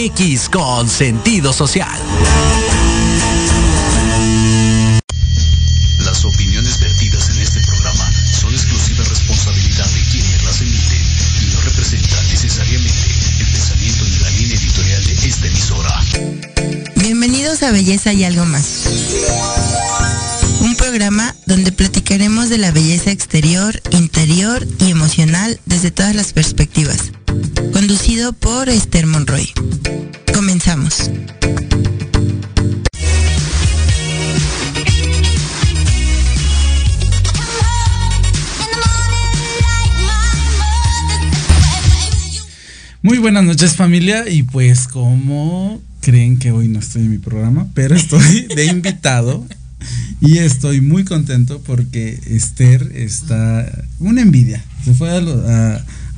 MX con sentido social. Las opiniones vertidas en este programa son exclusiva responsabilidad de quienes las emiten y no representan necesariamente el pensamiento ni la línea editorial de esta emisora. Bienvenidos a Belleza y algo más. Un programa donde platicaremos de la belleza exterior, interior y emocional desde todas las perspectivas. Conducido por Esther Monroy. Comenzamos. Muy buenas noches familia y pues como creen que hoy no estoy en mi programa, pero estoy de invitado y estoy muy contento porque Esther está una envidia, se fue a, lo-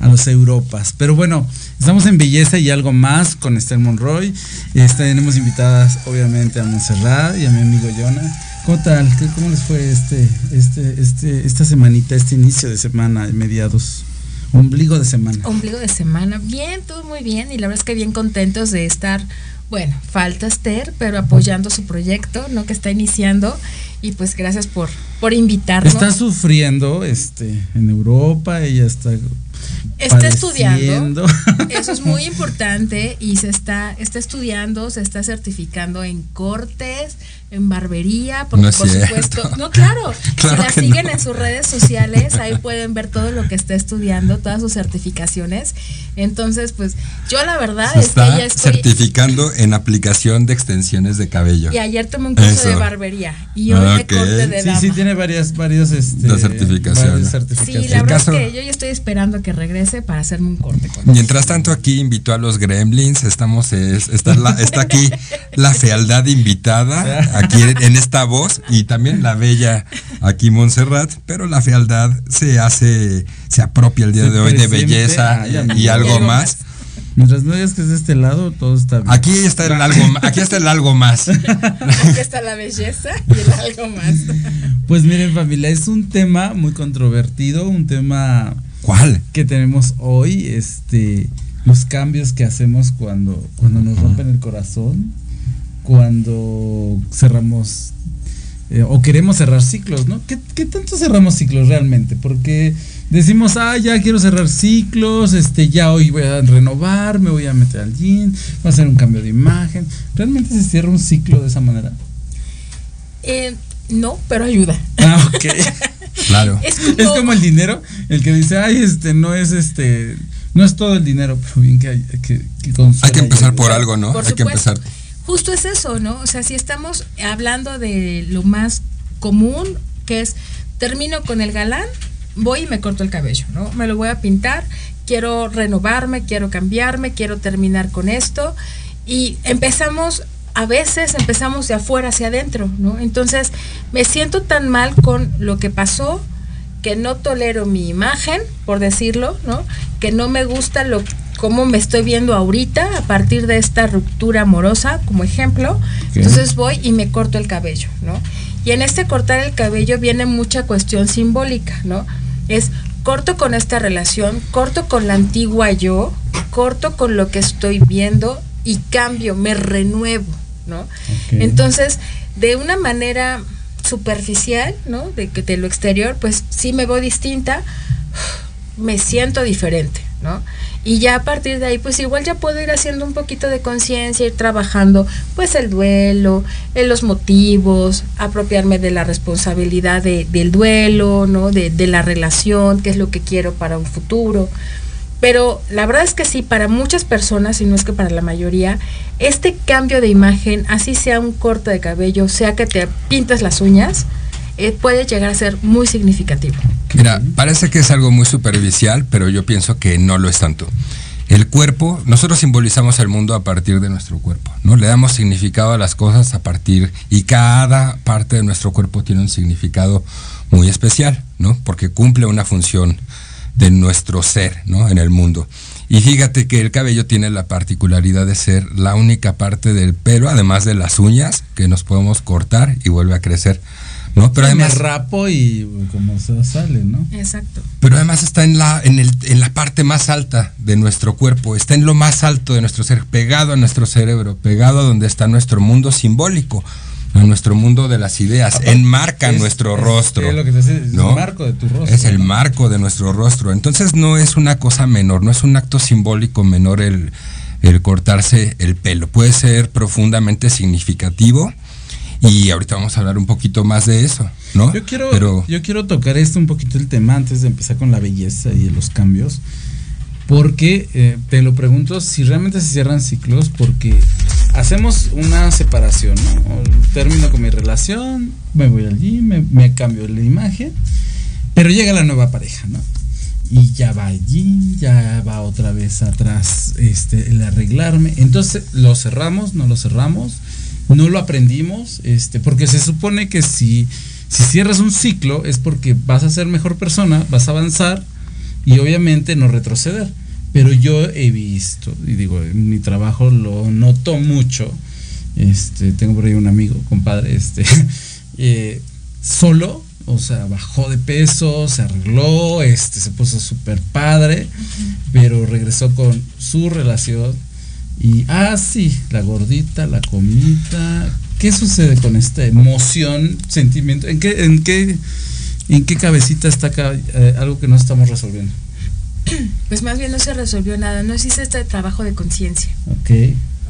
a los Europas, pero bueno, estamos en belleza y algo más con Esther Monroy, Este, tenemos invitadas obviamente a Montserrat y a mi amigo Jonah. ¿Cómo tal? ¿Qué- ¿Cómo les fue este, este, este, esta semanita, este inicio de semana, mediados, ombligo de semana? Ombligo de semana. Bien, todo muy bien. Y la verdad es que bien contentos de estar, bueno, falta Esther, pero apoyando su proyecto, ¿no? Que está iniciando. Y pues gracias por, por invitarnos. Está sufriendo este, en Europa, ella está. Está estudiando. Eso es muy importante y se está, está estudiando, se está certificando en cortes, en barbería, porque No por cierto. supuesto, no, claro, Claro si la que siguen no. en sus redes sociales, ahí pueden ver todo lo que está estudiando, todas sus certificaciones. Entonces, pues, yo la verdad Se es que está ya estoy. certificando en aplicación de extensiones de cabello. Y ayer tomé un curso Eso. de barbería y hoy de Ok. corte de Sí, dama. sí, tiene varias, varios, este, De certificaciones. varias Sí, la El verdad caso- es que yo ya estoy esperando a que regrese para hacerme un corte con él. Mientras tanto aquí invitó a los gremlins, estamos es- está, la- está aquí la fealdad invitada, aquí en esta voz, y también la bella aquí Montserrat, pero la fealdad se hace, se apropia el día Se de hoy de belleza y, algo Y algo más. Mientras no digas que es de este lado, todo está bien. Aquí está el algo, aquí está el algo más. Aquí está la belleza y el algo más. Pues miren familia, es un tema muy controvertido, un tema ¿Cuál? que tenemos hoy, este, los cambios que hacemos cuando, cuando nos rompen el corazón, cuando cerramos eh, o queremos cerrar ciclos, ¿no? ¿Qué, ¿Qué tanto cerramos ciclos realmente? Porque decimos, ah, ya quiero cerrar ciclos, este, ya hoy voy a renovar, me voy a meter al gym, voy a hacer un cambio de imagen. ¿Realmente se cierra un ciclo de esa manera? Eh, no, pero ayuda. Ah, ok. Claro. Es como, es como el dinero, el que dice, ay, este, no es este, no es todo el dinero, pero bien que hay que, que Hay que empezar por algo, ¿no? Por Hay que empezar. Justo es eso, ¿no? O sea, si estamos hablando de lo más común, que es termino con el galán, voy y me corto el cabello, ¿no? Me lo voy a pintar, quiero renovarme, quiero cambiarme, quiero terminar con esto y empezamos a veces empezamos de afuera hacia adentro, ¿no? Entonces, me siento tan mal con lo que pasó que no tolero mi imagen, por decirlo, ¿no? Que no me gusta lo cómo me estoy viendo ahorita a partir de esta ruptura amorosa, como ejemplo. Entonces voy y me corto el cabello, ¿no? Y en este cortar el cabello viene mucha cuestión simbólica, ¿no? Es corto con esta relación, corto con la antigua yo, corto con lo que estoy viendo y cambio, me renuevo, ¿no? Entonces, de una manera superficial, ¿no? De de lo exterior, pues sí me voy distinta, me siento diferente, ¿no? Y ya a partir de ahí, pues igual ya puedo ir haciendo un poquito de conciencia, ir trabajando, pues el duelo, en los motivos, apropiarme de la responsabilidad de- del duelo, ¿no? De, de la relación, qué es lo que quiero para un futuro. Pero la verdad es que sí, para muchas personas, y no es que para la mayoría, este cambio de imagen, así sea un corte de cabello, sea que te pintas las uñas, eh, puede llegar a ser muy significativo. Mira, parece que es algo muy superficial, pero yo pienso que no lo es tanto. El cuerpo, nosotros simbolizamos el mundo a partir de nuestro cuerpo, ¿no? Le damos significado a las cosas a partir y cada parte de nuestro cuerpo tiene un significado muy especial, ¿no? Porque cumple una función de nuestro ser, ¿no? En el mundo. Y fíjate que el cabello tiene la particularidad de ser la única parte del pelo, además de las uñas, que nos podemos cortar y vuelve a crecer, ¿no? Pero me además rapo y como se sale, ¿no? Exacto. pero además está en la, en, el, en la parte más alta de nuestro cuerpo, está en lo más alto de nuestro ser, pegado a nuestro cerebro, pegado a donde está nuestro mundo simbólico, a nuestro mundo de las ideas, enmarca Es- nuestro es- rostro. es lo que te decía, es ¿no? el marco de tu rostro. Es el ¿no? marco de nuestro rostro. Entonces no es una cosa menor, no es un acto simbólico menor el, el cortarse el pelo. Puede ser profundamente significativo y ahorita vamos a hablar un poquito más de eso, ¿no? Yo quiero, Pero, yo quiero tocar esto un poquito el tema antes de empezar con la belleza y los cambios. Porque eh, te lo pregunto si realmente se cierran ciclos, porque hacemos una separación, ¿no? Termino con mi relación, me voy al gym, me, me cambio la imagen, pero llega la nueva pareja, ¿no? Y ya va al gym, ya va otra vez atrás este, el arreglarme. Entonces, ¿lo cerramos? ¿No lo cerramos? No lo aprendimos, este, porque se supone que si, si cierras un ciclo es porque vas a ser mejor persona, vas a avanzar y obviamente no retroceder. Pero yo he visto, y digo, en mi trabajo lo noto mucho. Este, tengo por ahí un amigo, compadre, este, eh, solo, o sea, bajó de peso, se arregló, este, se puso súper padre, pero regresó con su relación y, ah, sí, la gordita, la comida. ¿Qué sucede con esta emoción, sentimiento? ¿En qué, en qué, en qué cabecita está acá, eh, algo que no estamos resolviendo? Pues más bien no se resolvió nada, no existe este trabajo de conciencia. Ok.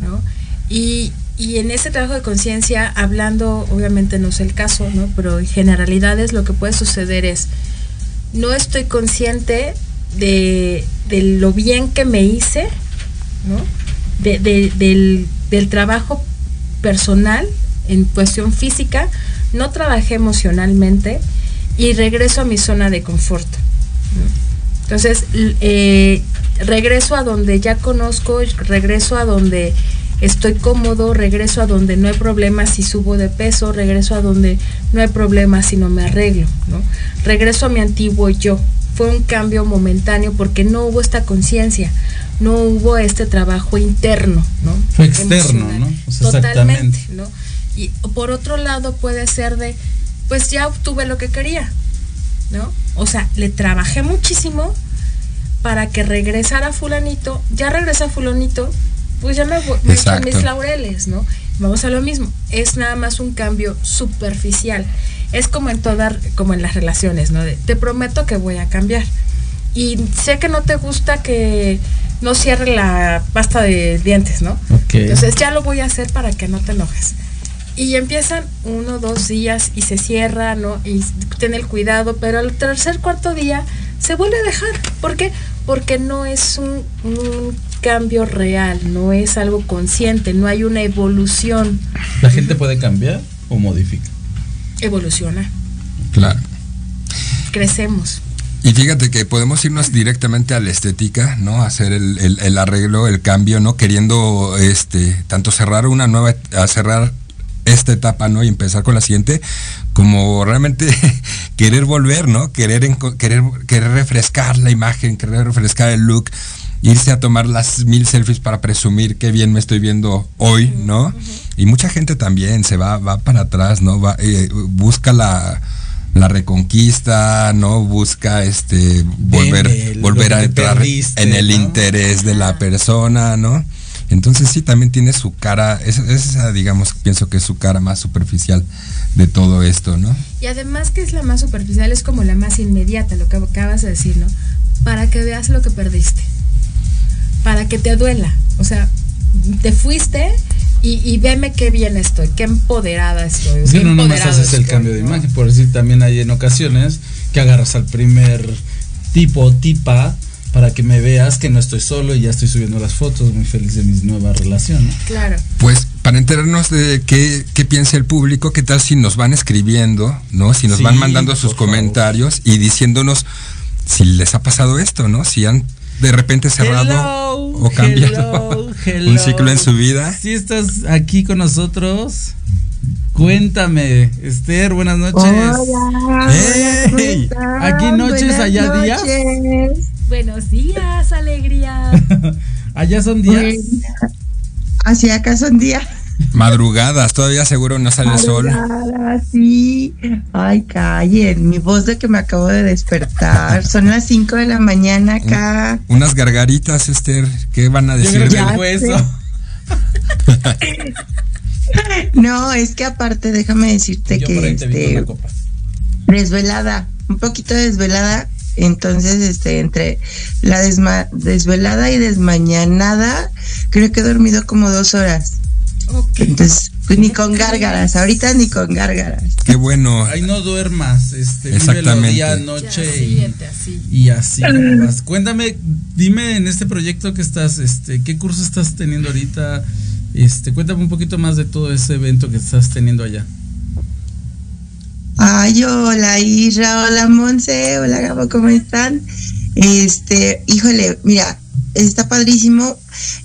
¿no? Y, y en ese trabajo de conciencia, hablando, obviamente no es el caso, ¿no? Pero en generalidades lo que puede suceder es, no estoy consciente de, de lo bien que me hice, ¿no? De- de- del, del trabajo personal en cuestión física, no trabajé emocionalmente y regreso a mi zona de confort. Entonces, eh, regreso a donde ya conozco, regreso a donde estoy cómodo, regreso a donde no hay problema si subo de peso, regreso a donde no hay problema si no me arreglo, ¿no? Regreso a mi antiguo yo. Fue un cambio momentáneo porque no hubo esta conciencia, no hubo este trabajo interno, ¿no? Fue externo, Emocional. ¿no? O sea, Totalmente. ¿no? Y por otro lado puede ser de, pues ya obtuve lo que quería, ¿no? O sea, le trabajé muchísimo para que regresara fulanito, ya regresa fulanito, pues ya me, voy- me Exacto. mis laureles, ¿no? Vamos a lo mismo, es nada más un cambio superficial. Es como en todas, como en las relaciones, ¿no? De, te prometo que voy a cambiar. Y sé que no te gusta que no cierre la pasta de dientes, ¿no? Entonces ya lo voy a hacer para que no te enojes. Y empiezan uno, dos días y se cierra, ¿no? Y ten el cuidado, pero al tercer, cuarto día se vuelve a dejar. ¿Por qué? Porque no es un, un cambio real, no es algo consciente, no hay una evolución. ¿La gente puede cambiar o modifica? Evoluciona, Claro. crecemos. Y fíjate que podemos irnos directamente a la estética, ¿no? Hacer el, el- el arreglo, el cambio, ¿no? Queriendo este tanto cerrar una nueva, a cerrar esta etapa, ¿no? Y empezar con la siguiente, como realmente querer volver, ¿no? Querer, querer, querer refrescar la imagen, querer refrescar el look, irse a tomar las mil selfies para presumir qué bien me estoy viendo hoy, ¿no? Y mucha gente también se va, va para atrás, ¿no? Va, eh, busca la la reconquista, ¿no? Busca este volver, volver a entrar perdiste, en el ¿no? interés de la persona, ¿no? Entonces sí, también tiene su cara, esa, esa, digamos, pienso que es su cara más superficial de todo esto, ¿no? Y además que es la más superficial, es como la más inmediata, lo que acabas de decir, ¿no? Para que veas lo que perdiste. Para que te duela. O sea, te fuiste y, y veme qué bien estoy, qué empoderada estoy. Es que no nomás haces el estoy, cambio de ¿no? imagen, por decir, también hay en ocasiones que agarras al primer tipo o tipa para que me veas que no estoy solo y ya estoy subiendo las fotos, muy feliz de mi nueva relación, ¿no? Claro. Pues para enterarnos de qué, qué piensa el público, qué tal si nos van escribiendo, ¿no? Si nos Sí, van mandando sus favor. comentarios y diciéndonos si les ha pasado esto, ¿no? Si han de repente cerrado Hello, o cambiado hello, un hello. ciclo en su vida. Si estás aquí con nosotros, cuéntame, Esther, buenas noches. Aquí noches, allá días. Buenos días, alegría. Allá son días. Así acá son días. Madrugadas, todavía seguro no sale el sol. Sí. Ay, callen. Mi voz de que me acabo de despertar. Son las 5 de la mañana acá. Unas gargaritas, Esther, ¿qué van a Yo decir? creo que el hueso. No, es que aparte, déjame decirte Yo que este, desvelada, un poquito desvelada. Entonces, este, entre la desma- desvelada y desmañanada, creo que he dormido como dos horas. Entonces, pues, ni con gárgaras, ahorita ni con gárgaras. Qué bueno. Ahí no duermas, este, Exactamente. día, Ya, noche y, así. y así. nada más. Cuéntame, dime en este proyecto que estás, este, ¿qué curso estás teniendo ahorita? Este, cuéntame un poquito más de todo ese evento que estás teniendo allá. Ay, hola Isra, hola Monse, hola Gabo, ¿cómo están? Este, híjole, mira, está padrísimo.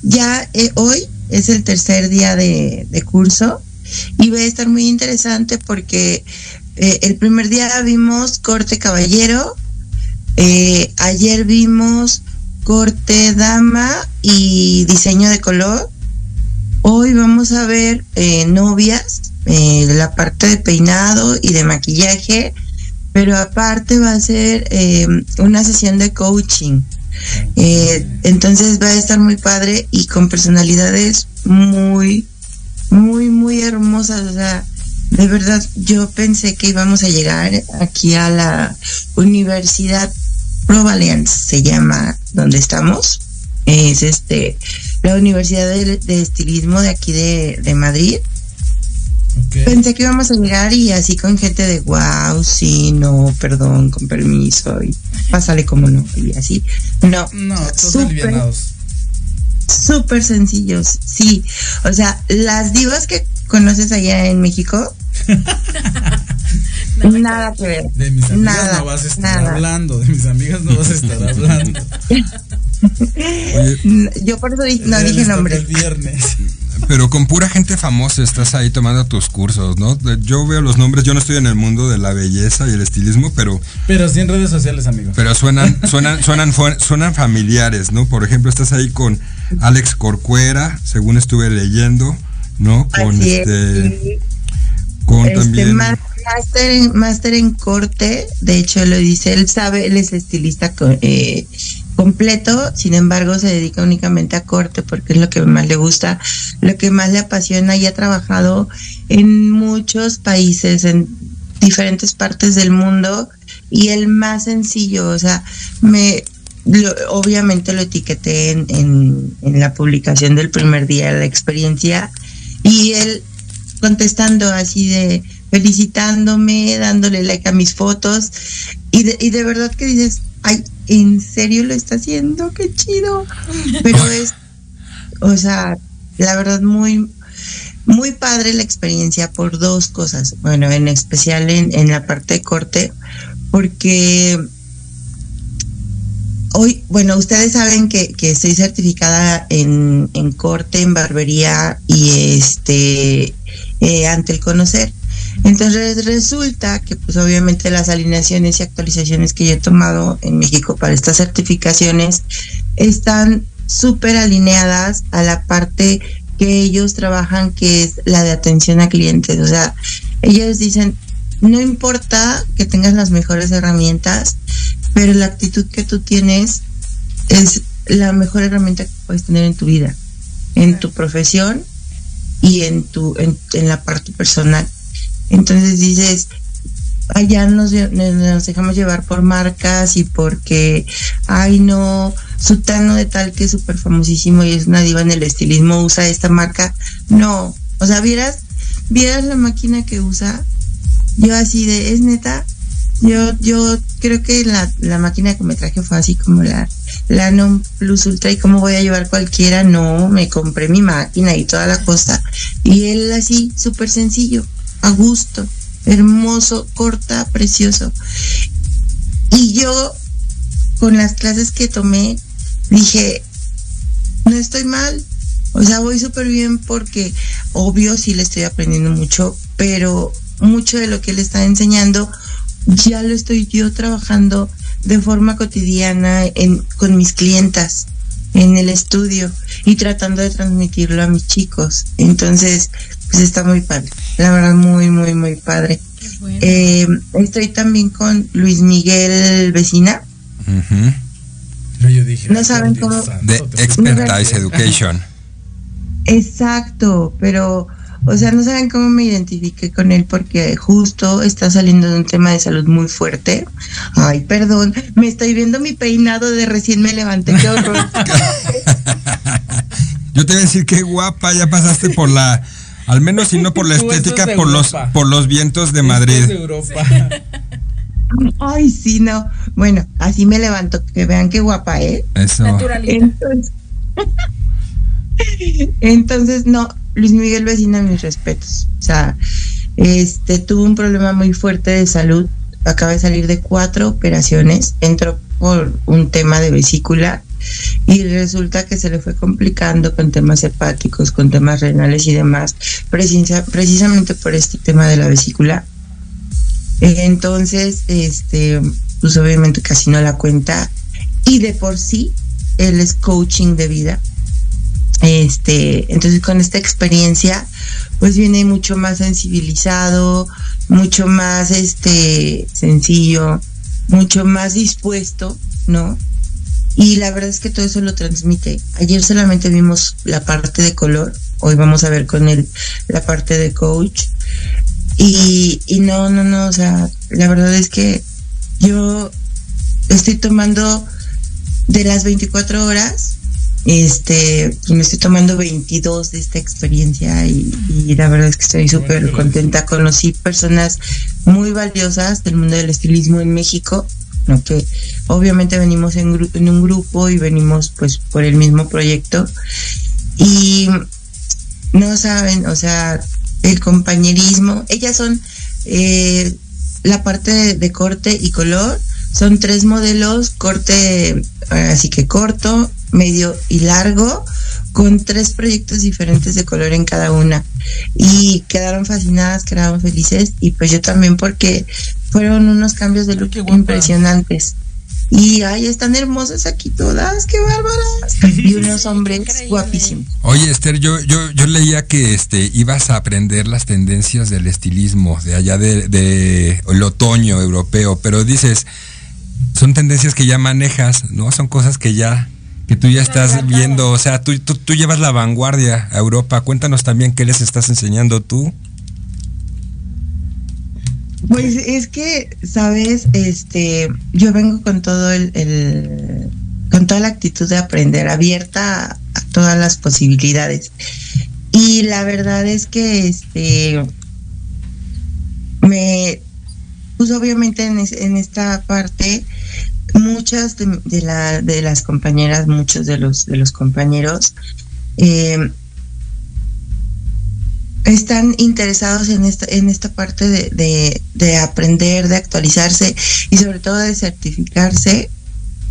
Ya eh, hoy es el tercer día de, curso y va a estar muy interesante porque eh, el primer día vimos corte caballero, eh, ayer vimos corte dama y diseño de color. Hoy vamos a ver eh, novias, la parte de peinado y de maquillaje, pero aparte va a ser una sesión de coaching. Eh, entonces va a estar muy padre y con personalidades muy, muy, muy hermosas. O sea, de verdad, yo pensé que íbamos a llegar aquí a la Universidad Provalience, se llama donde estamos. Es este la Universidad de, Estilismo de aquí de Madrid. Pensé que íbamos a llegar y así con gente de wow, sí, no, perdón, con permiso, y pásale como no, y así. No, No, todos súper, súper sencillos, sí. O sea, las divas que conoces allá en México, nada que ver. De mis amigas Nada, no vas a estar nada. hablando, de mis amigas no vas a estar hablando. Oye, Yo por eso no dije nombre. el viernes. Pero con pura gente famosa estás ahí tomando tus cursos, ¿no? Yo veo los nombres, yo no estoy en el mundo de la belleza y el estilismo, pero... Pero sí en redes sociales, amigo. Pero suenan, suenan, suenan, suenan familiares, ¿no? Por ejemplo, estás ahí con Alex Corcuera, según estuve leyendo, ¿no? Con este... Con este, también... Máster en, máster en corte, de hecho lo dice, él sabe, él es estilista eh, completo, sin embargo se dedica únicamente a corte porque es lo que más le gusta, lo que más le apasiona y ha trabajado en muchos países, en diferentes partes del mundo y el más sencillo, o sea, me obviamente lo etiqueté en, en, en la publicación del primer día de la experiencia y él contestando así de felicitándome, dándole like a mis fotos y de, y de verdad que dices, ay, ¿en serio lo está haciendo? Qué chido. Pero es, o sea, la verdad muy, muy padre la experiencia por dos cosas. Bueno, en especial en, en la parte de corte, porque hoy, bueno, ustedes saben que, que estoy certificada en, en, corte, en barbería y este eh, ante el conocer. Entonces resulta que pues obviamente las alineaciones y actualizaciones que yo he tomado en México para estas certificaciones están súper alineadas a la parte que ellos trabajan que es la de atención a clientes. O sea, ellos dicen, no importa que tengas las mejores herramientas, pero la actitud que tú tienes es la mejor herramienta que puedes tener en tu vida, en tu profesión y en tu en, en la parte personal. Entonces dices, allá nos, nos, dejamos llevar por marcas y porque, ay no, Sutano de tal que es súper famosísimo y es una diva en el estilismo usa esta marca. No, o sea, vieras, vieras la máquina que usa, yo así de, es neta, yo, yo creo que la, la máquina que me traje fue así como la, la Non Plus Ultra y cómo voy a llevar cualquiera, no, me compré mi máquina y toda la cosa. Y él así, súper sencillo a gusto, hermoso, corta, precioso. Y yo, con las clases que tomé, dije, no estoy mal, o sea, voy súper bien porque obvio sí le estoy aprendiendo mucho, pero mucho de lo que él está enseñando ya lo estoy yo trabajando de forma cotidiana en, con mis clientas en el estudio y tratando de transmitirlo a mis chicos. Entonces, pues está muy padre. La verdad, muy, muy, muy padre. Eh, estoy también con Luis Miguel Vecina. yo dije, no saben cómo. De Expertise Education. Exacto, pero, o sea, no saben cómo me identifiqué con él porque justo está saliendo de un tema de salud muy fuerte. Ay, perdón, me estoy viendo mi peinado de recién me levanté, qué horror. yo te voy a decir qué guapa, ya pasaste por la al menos si no por la estética, por los, por los vientos de Madrid. De Europa. Ay, sí, no. Bueno, así me levanto, que vean qué guapa, ¿eh? Eso. Entonces, entonces, no, Luis Miguel Vecina, mis respetos. O sea, este tuvo un problema muy fuerte de salud. Acaba de salir de cuatro operaciones. Entró por un tema de vesícula y resulta que se le fue complicando con temas hepáticos, con temas renales y demás, precisamente por este tema de la vesícula. Entonces, este, pues obviamente casi no la cuenta y de por sí él es coaching de vida. Este, entonces con esta experiencia pues viene mucho más sensibilizado, mucho más este sencillo, mucho más dispuesto, ¿no? Y la verdad es que todo eso lo transmite. Ayer solamente vimos la parte de color, hoy vamos a ver con él la parte de coach. Y, y no, no, no, o sea, la verdad es que yo estoy tomando de las 24 horas, este, pues me estoy tomando 22 de esta experiencia y, y la verdad es que estoy súper contenta. Conocí personas muy valiosas del mundo del estilismo en México que obviamente venimos en, en, un grupo y venimos pues por el mismo proyecto. Y no saben, o sea, el compañerismo, ellas son eh, la parte de, corte y color, son tres modelos, corte así que corto, medio y largo con tres proyectos diferentes de color en cada una y quedaron fascinadas, quedaron felices y pues yo también porque fueron unos cambios de look impresionantes. Y ay, están hermosas aquí todas, qué bárbaras. Y unos hombres guapísimos. Oye, Esther, yo, yo, yo leía que este ibas a aprender las tendencias del estilismo de allá de, de el otoño europeo, pero dices, son tendencias que ya manejas, ¿no? Son cosas que ya que tú ya estás viendo, o sea, tú, tú, tú llevas la vanguardia a Europa. Cuéntanos también qué les estás enseñando tú. Pues es que, sabes, este, yo vengo con todo el, el- con toda la actitud de aprender, abierta a, a todas las posibilidades. Y la verdad es que, este, me, pues obviamente en, en esta parte, muchas de, la, de las compañeras, muchos de los, de los compañeros, eh, están interesados en esta, en esta parte de, de, de aprender, de actualizarse y sobre todo de certificarse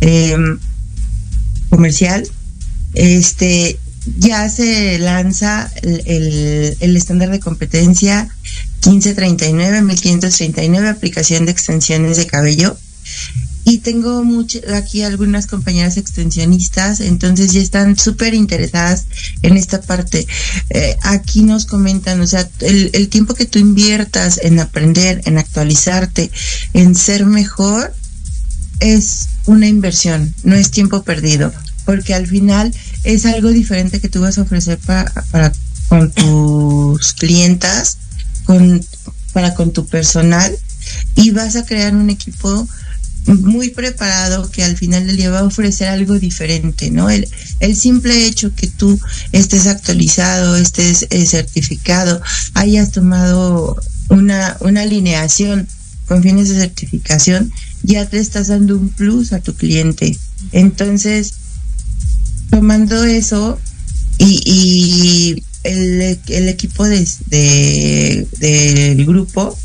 eh, comercial. Este ya se lanza el, el estándar de competencia 1539, 1539, aplicación de extensiones de cabello. Y tengo mucho, aquí algunas compañeras extensionistas, entonces ya están súper interesadas en esta parte. Eh, aquí nos comentan, o sea, el, tiempo que tú inviertas en aprender, en actualizarte, en ser mejor, es una inversión, no es tiempo perdido, porque al final es algo diferente que tú vas a ofrecer para, para con tus clientas, con, para con tu personal, y vas a crear un equipo muy preparado que al final del día va a ofrecer algo diferente, ¿no? El, el simple hecho que tú estés actualizado, estés eh, certificado, hayas tomado una, una alineación con fines de certificación, ya te estás dando un plus a tu cliente. Entonces, tomando eso y, y el, el equipo de, de- del grupo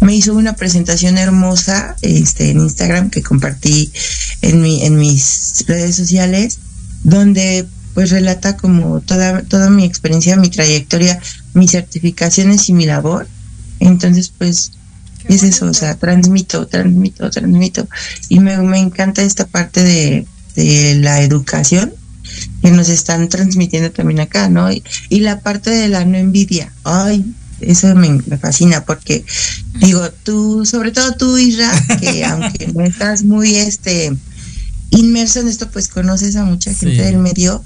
me hizo una presentación hermosa este, en Instagram que compartí en, mi, en mis redes sociales, donde pues relata como toda, toda mi experiencia, mi trayectoria, mis certificaciones y mi labor. Entonces, pues es eso, o sea, transmito, transmito, transmito. Y me, me encanta esta parte de, de la educación que nos están transmitiendo también acá, ¿no? Y, y la parte de la no envidia, ay, eso me, me fascina porque digo, tú, sobre todo tú, Isra, que aunque no estás muy este inmerso en esto, pues conoces a mucha gente Sí. del medio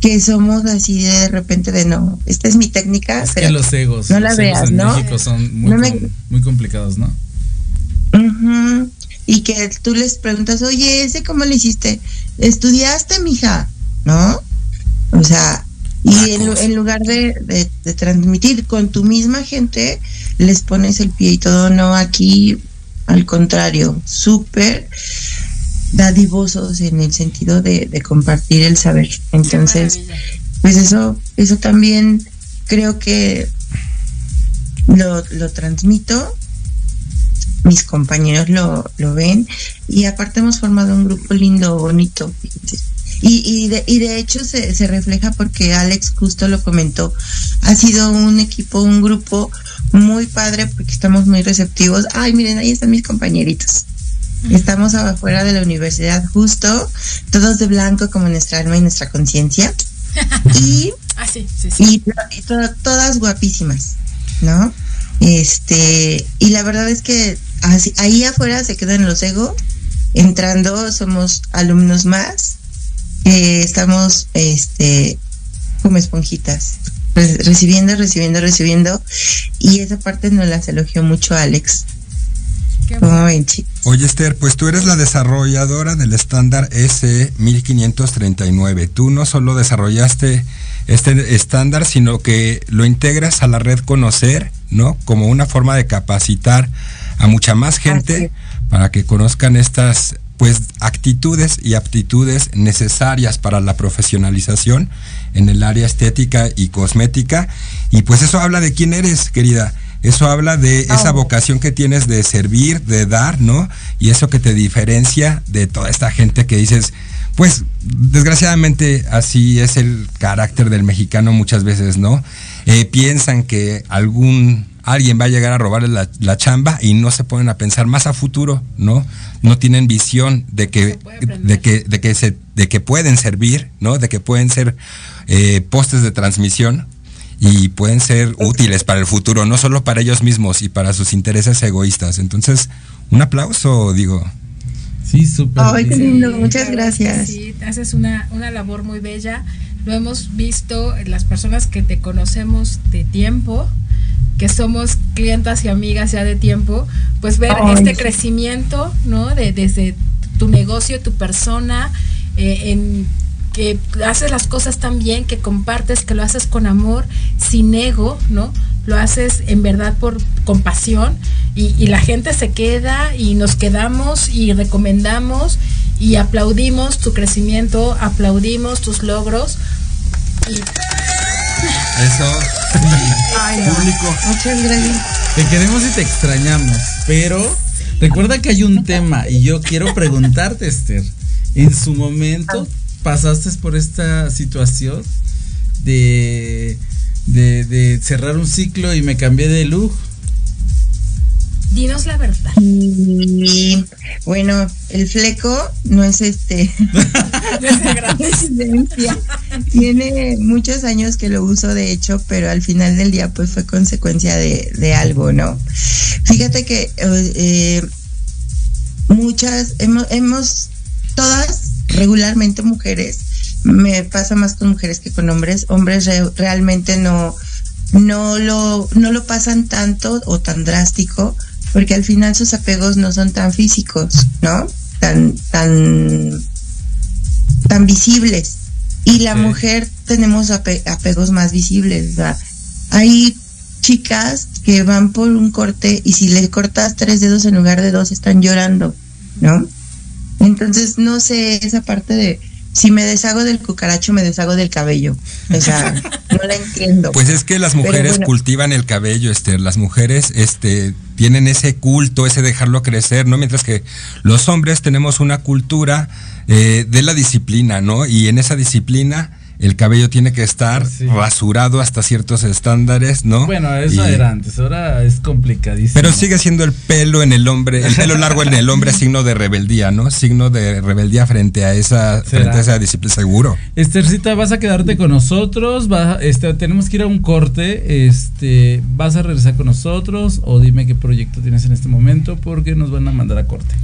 que somos así de repente de no, esta es mi técnica, Es que los egos, no la los egos veas, en ¿no? México son muy, No me- com- muy complicados, ¿no? Ujú. Y que tú les preguntas, oye, ¿ese cómo le hiciste? ¿Estudiaste, mija? ¿No? O sea, y en, lu- en lugar de, de- de transmitir con tu misma gente, les pones el pie y todo, no, aquí al contrario, súper dadivosos en el sentido de, de compartir el saber. Entonces, pues eso, eso también creo que lo, lo transmito mis compañeros lo, lo ven y aparte hemos formado un grupo lindo, bonito. Y, y, de, y de hecho se, se refleja porque Alex justo lo comentó. Ha sido un equipo, un grupo muy padre porque estamos muy receptivos. Ay, miren, ahí están mis compañeritos. Estamos afuera de la universidad justo, todos de blanco como nuestra alma y nuestra conciencia. Y Ah, sí, sí, sí. y, y to- todas guapísimas, ¿no? Este, y la verdad es que así- ahí afuera se quedan los egos, entrando somos alumnos más, eh, estamos este como esponjitas, re- recibiendo, recibiendo, recibiendo, y esa parte nos las elogió mucho Alex. Oye Esther, pues tú eres la desarrolladora del estándar S1539. Tú no solo desarrollaste este estándar, sino que lo integras a la red Conocer, ¿no? Como una forma de capacitar a mucha más gente para que conozcan estas pues actitudes y aptitudes necesarias para la profesionalización en el área estética y cosmética y pues eso habla de quién eres, querida. Eso habla de esa vocación que tienes de servir, de dar, ¿no? Y eso que te diferencia de toda esta gente que dices, Pues desgraciadamente así es el carácter del mexicano muchas veces, ¿no? Eh, piensan que algún alguien va a llegar a robarles la, la, chamba y no se ponen a pensar más a futuro, ¿no? No tienen visión de que, de que, de que, se, de que pueden servir, ¿no? De que pueden ser eh, postes de transmisión y pueden ser útiles para el futuro, no solo para ellos mismos y para sus intereses egoístas. Entonces, un aplauso, digo. Sí, súper. Ay, qué lindo, muchas gracias. Sí, haces una, una labor muy bella. Lo hemos visto las personas que te conocemos de tiempo, que somos clientas y amigas ya de tiempo, pues ver Ay, este crecimiento, ¿no? De, desde tu negocio, tu persona, eh, en que haces las cosas tan bien, que compartes, que lo haces con amor, sin ego, ¿no? Lo haces en verdad por compasión y, y la gente se queda y nos quedamos y recomendamos y aplaudimos tu crecimiento, aplaudimos tus logros. Y... Eso. Ay, no. Público. Muchas gracias. Te queremos y te extrañamos, pero recuerda que hay un tema y yo quiero preguntarte, Esther. En su momento pasaste por esta situación de, de, de cerrar un ciclo y me cambié de look. Dinos la verdad. Y bueno, el fleco no es este. Tiene muchos años que lo uso, de hecho, pero al final del día, pues fue consecuencia de, de algo, ¿no? Fíjate que eh, muchas, hemos, hemos, todas regularmente mujeres, me pasa más con mujeres que con hombres, hombres re, realmente no, no lo, no lo pasan tanto o tan drástico, porque al final sus apegos no son tan físicos, ¿no? Tan, tan, tan visibles. Y la sí. mujer tenemos ape apegos más visibles, ¿verdad? Hay chicas que van por un corte y si le cortas tres dedos en lugar de dos están llorando, ¿no? Entonces, no sé, esa parte de si me deshago del cucaracho, me deshago del cabello. O sea, no la entiendo. Pues es que las mujeres bueno. cultivan el cabello, Esther. Las mujeres este, tienen ese culto, ese dejarlo crecer, ¿no? Mientras que los hombres tenemos una cultura eh, de la disciplina, ¿no? Y en esa disciplina el cabello tiene que estar sí. rasurado hasta ciertos estándares, ¿no? Bueno, eso y, era antes, ahora es complicadísimo. Pero sigue siendo el pelo en el hombre, el pelo largo en el hombre signo de rebeldía, ¿no? Signo de rebeldía frente a esa, frente a esa disciplina, seguro. Estercita, vas a quedarte con nosotros, va, este, tenemos que ir a un corte, este, vas a regresar con nosotros o dime qué proyecto tienes en este momento porque nos van a mandar a corte.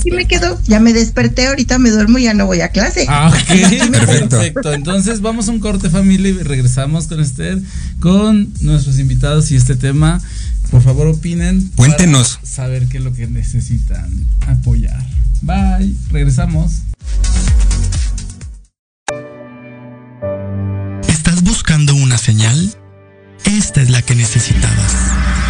Aquí me quedo. Ya me desperté, ahorita me duermo y ya no voy a clase. Ah, ok, perfecto. perfecto. Entonces vamos a un corte familia y regresamos con usted, con nuestros invitados y este tema. Por favor, opinen. Cuéntenos. saber qué es lo que necesitan apoyar. Bye, regresamos. ¿Estás buscando una señal? Esta es la que necesitabas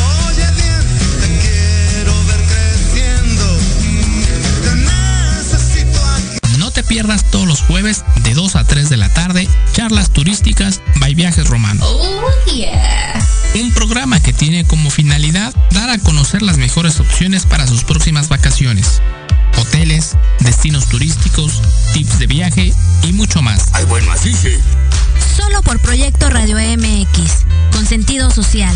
Te pierdas todos los jueves de 2 a 3 de la tarde charlas turísticas by Viajes Romano. Oh, yeah. Un programa que tiene como finalidad dar a conocer las mejores opciones para sus próximas vacaciones. Hoteles, destinos turísticos, tips de viaje y mucho más. Ay, bueno, así sí. Solo por Proyecto Radio MX, con sentido social.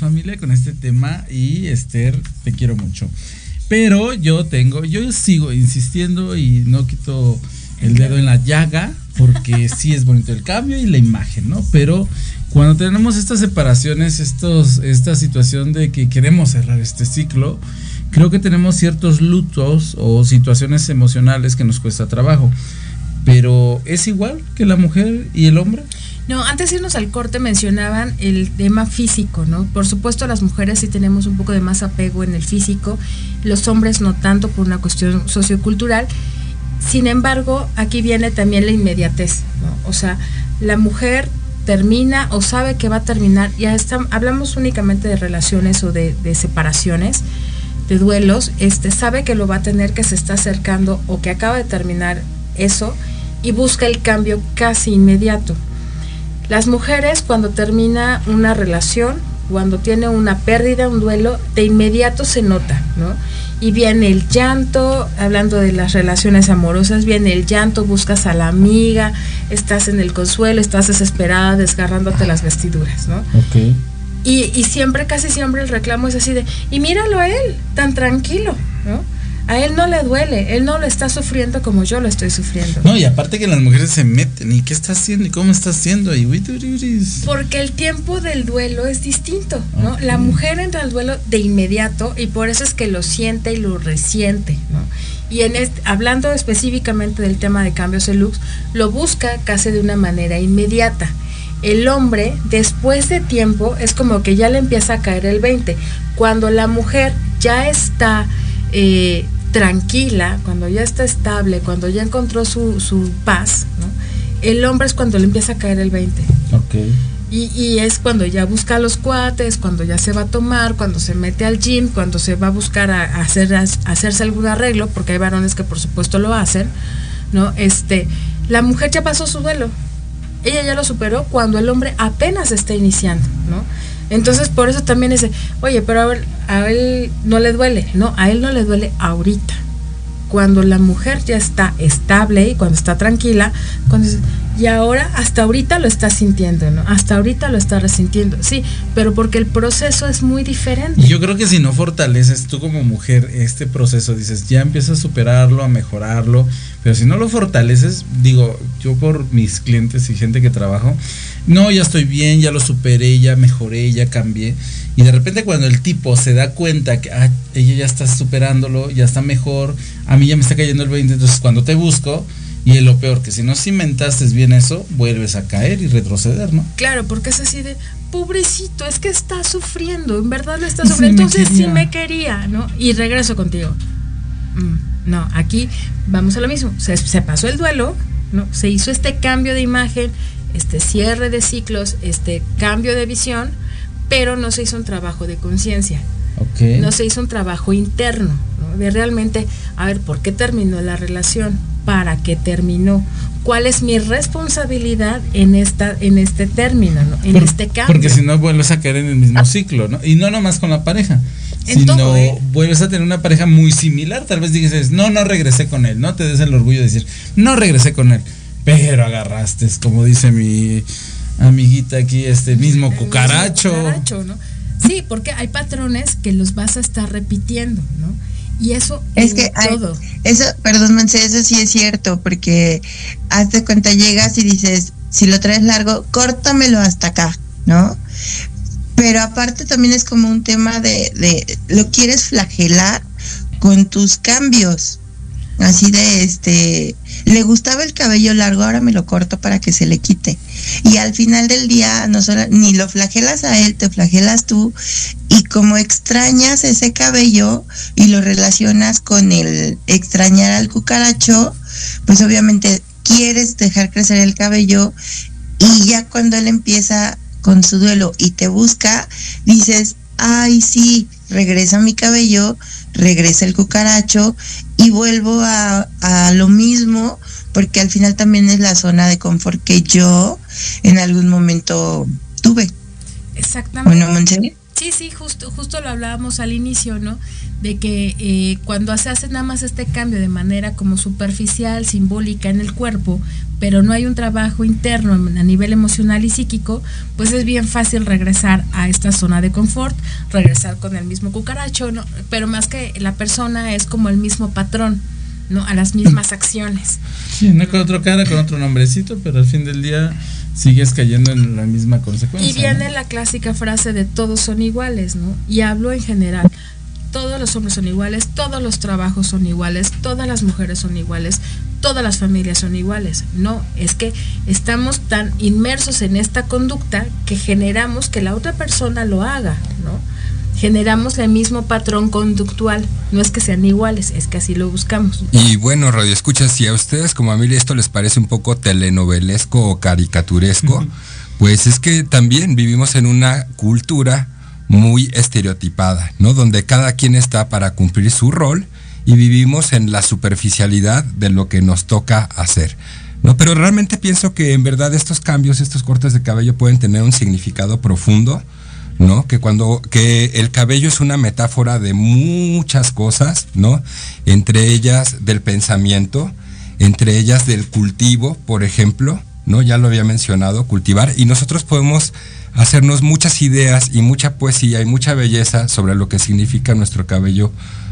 Familia con este tema y Esther, te quiero mucho. Pero yo tengo, yo sigo insistiendo y no quito el dedo en la llaga porque sí es bonito el cambio y la imagen, ¿no? Pero cuando tenemos estas separaciones, estos, esta situación de que queremos cerrar este ciclo, creo que tenemos ciertos lutos o situaciones emocionales que nos cuesta trabajo. Pero es igual que la mujer y el hombre. No, antes de irnos al corte mencionaban el tema físico, ¿no? Por supuesto las mujeres sí tenemos un poco de más apego en el físico, los hombres no tanto por una cuestión sociocultural. Sin embargo, aquí viene también la inmediatez, ¿no? O sea, la mujer termina o sabe que va a terminar, ya está, hablamos únicamente de relaciones o de, de separaciones, de duelos, este, sabe que lo va a tener, que se está acercando o que acaba de terminar eso y busca el cambio casi inmediato. Las mujeres cuando termina una relación, cuando tiene una pérdida, un duelo, de inmediato se nota, ¿no? Y viene el llanto, hablando de las relaciones amorosas, viene el llanto, buscas a la amiga, estás en el consuelo, estás desesperada, desgarrándote las vestiduras, ¿no? Y, y siempre, casi siempre el reclamo es así de, y míralo a él, tan tranquilo, ¿no? A él no le duele, él no lo está sufriendo como yo lo estoy sufriendo. No, y aparte que las mujeres se meten, ¿y qué está haciendo? ¿Y cómo está haciendo? Y. Porque el tiempo del duelo es distinto, ¿no? La mujer entra al duelo de inmediato y por eso es que lo siente y lo resiente, ¿no? Y en este, hablando específicamente del tema de cambios de looks, lo busca casi de una manera inmediata. El hombre, después de tiempo, es como que ya le empieza a caer el 20. Cuando la mujer ya está eh, tranquila, cuando ya está estable, cuando ya encontró su, su paz, ¿no? el hombre es cuando le empieza a caer el 20. Ok. Y, y es cuando ya busca a los cuates, cuando ya se va a tomar, cuando se mete al gym, cuando se va a buscar a, a hacer, a hacerse algún arreglo, porque hay varones que por supuesto lo hacen, ¿no? Este, la mujer ya pasó su duelo. Ella ya lo superó cuando el hombre apenas está iniciando, ¿no? Entonces, por eso también es, de, oye, pero a él, no le duele, no, a él no le duele ahorita. Cuando la mujer ya está estable y cuando está tranquila, cuando y ahora hasta ahorita lo está sintiendo, ¿no? Hasta ahorita lo está resintiendo, sí, pero porque el proceso es muy diferente. Yo creo que si no fortaleces tú como mujer este proceso, dices, ya empiezas a superarlo, a mejorarlo, pero si no lo fortaleces, digo, yo por mis clientes y gente que trabajo, no, ya estoy bien, ya lo superé, ya mejoré, ya cambié. Y de repente cuando el tipo se da cuenta que ah, ella ya está superándolo, ya está mejor, a mí ya me está cayendo el 20, entonces cuando te busco, y es lo peor, que si no cimentaste bien eso, vuelves a caer y retroceder, ¿no? Claro, porque es así de, pobrecito, es que está sufriendo, en verdad lo está Sí sufriendo, me entonces sí me quería, ¿no? Y regreso contigo. Mm, no, aquí vamos a lo mismo, se, se pasó el duelo, ¿no? Se hizo este cambio de imagen, este cierre de ciclos, este cambio de visión, pero no se hizo un trabajo de conciencia. No se hizo un trabajo interno, ¿no? de realmente, a ver, ¿por qué terminó la relación? ¿Para qué terminó? ¿Cuál es mi responsabilidad en esta en este término, ¿no? en Por- este cambio? Porque si no vuelves a caer en el mismo ciclo, ¿no? Y no nomás con la pareja, En sino todo, ¿eh? vuelves a tener una pareja muy similar. Tal vez dices, no, no regresé con él, no te des el orgullo de decir, no regresé con él, pero agarraste, como dice mi amiguita aquí, este mismo cucaracho. Cucaracho, ¿no? Sí, porque hay patrones que los vas a estar repitiendo, ¿no? Y eso Es que hay- todo. eso, perdón, Monse, eso sí es cierto, porque hazte cuenta, llegas y dices, si lo traes largo, córtamelo hasta acá, ¿no? Pero aparte también es como un tema de, de lo quieres flagelar con tus cambios. así de este, le gustaba el cabello largo, ahora me lo corto para que se le quite. Y al final del día no solo, ni lo flagelas a él, te flagelas tú y como extrañas ese cabello y lo relacionas con el extrañar al cucaracho, pues obviamente quieres dejar crecer el cabello y ya cuando él empieza con su duelo y te busca, dices, ay sí, regresa mi cabello, regresa el cucaracho y vuelvo a, a lo mismo porque al final también es la zona de confort que yo en algún momento tuve. Exactamente. Bueno, Monse. Sí, sí, justo, justo lo hablábamos al inicio, ¿no? De que eh, cuando se hace nada más este cambio de manera como superficial, simbólica en el cuerpo, pero no hay un trabajo interno a nivel emocional y psíquico, pues es bien fácil regresar a esta zona de confort, regresar con el mismo cucaracho, ¿no? Pero más que la persona es como el mismo patrón, ¿no? A las mismas acciones. Sí, no con otro cara, con otro nombrecito, pero al fin del día sigues cayendo en la misma consecuencia. Y viene ¿no? la clásica frase de todos son iguales, ¿no? Y hablo en general. Todos los hombres son iguales, todos los trabajos son iguales, todas las mujeres son iguales, todas las familias son iguales. No, es que estamos tan inmersos en esta conducta que generamos que la otra persona lo haga, ¿no? Generamos el mismo patrón conductual. No es que sean iguales, es que así lo buscamos. Y bueno, Radio Escucha, si a ustedes como a mí esto les parece un poco telenovelesco o caricaturesco, pues es que también vivimos en una cultura muy estereotipada, ¿no? Donde cada quien está para cumplir su rol y vivimos en la superficialidad de lo que nos toca hacer. No, pero realmente pienso que en verdad estos cambios, estos cortes de cabello pueden tener un significado profundo, ¿no? Que cuando que el cabello es una metáfora de muchas cosas, ¿no? Entre ellas del pensamiento, entre ellas del cultivo, por ejemplo, ¿no? Ya lo había mencionado, cultivar y nosotros podemos hacernos muchas ideas y mucha poesía y mucha belleza sobre lo que significa nuestro cabello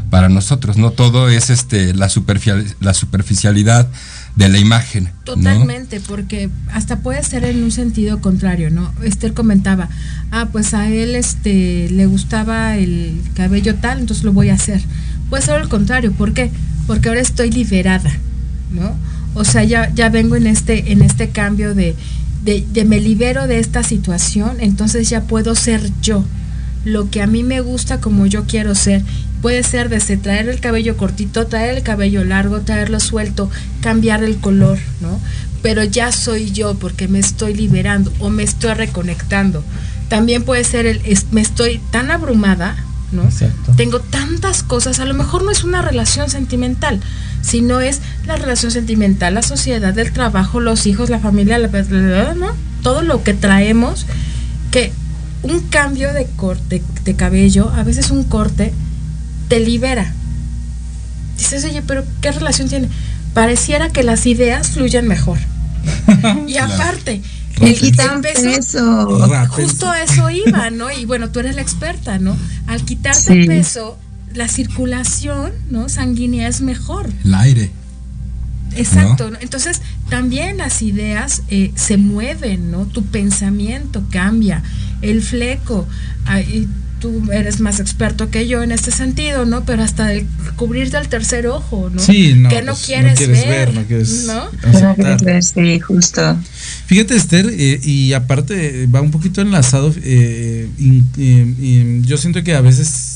para nosotros. No todo es este la, superficial, la superficialidad de la imagen. Totalmente, porque hasta puede ser en un sentido contrario, ¿no? Esther comentaba, ah, pues a él este le gustaba el cabello tal, entonces lo voy a hacer. Puede ser al contrario, ¿por qué? Porque ahora estoy liberada, ¿no? O sea, ya, ya vengo en este, en este cambio de, de me libero de esta situación, entonces ya puedo ser yo, lo que a mí me gusta como yo quiero ser. Puede ser desde traer el cabello cortito, traer el cabello largo, traerlo suelto, cambiar el color, ¿no? Pero ya soy yo porque me estoy liberando o me estoy reconectando. También puede ser el es- me estoy tan abrumada, ¿no? Exacto. Tengo tantas cosas, a lo mejor no es una relación sentimental, sino es la relación sentimental, la sociedad, el trabajo, los hijos, la familia, la, ¿no? Todo lo que traemos que un cambio de corte de cabello, a veces un corte, te libera. Dices, oye, pero ¿qué relación tiene? Pareciera que las ideas fluyen mejor. y aparte, el, Quitan el peso, justo a eso iba, ¿no? Y bueno, tú eres la experta, ¿no? Al quitarte Sí. el peso, la circulación, ¿no? Sanguínea es mejor. El aire. Exacto. ¿no? Entonces, también las ideas eh, se mueven, ¿no? Tu pensamiento cambia, el fleco. ay, tú eres más experto que yo en este sentido, ¿no? Pero hasta el cubrirte al tercer ojo, ¿no? Sí, no, Que no pues, no quieres, quieres ver, ver, no quieres ¿no? Quieres ver, sí, justo. Fíjate, Esther, eh, y aparte eh, va un poquito enlazado, eh, in- eh, in- yo siento que a veces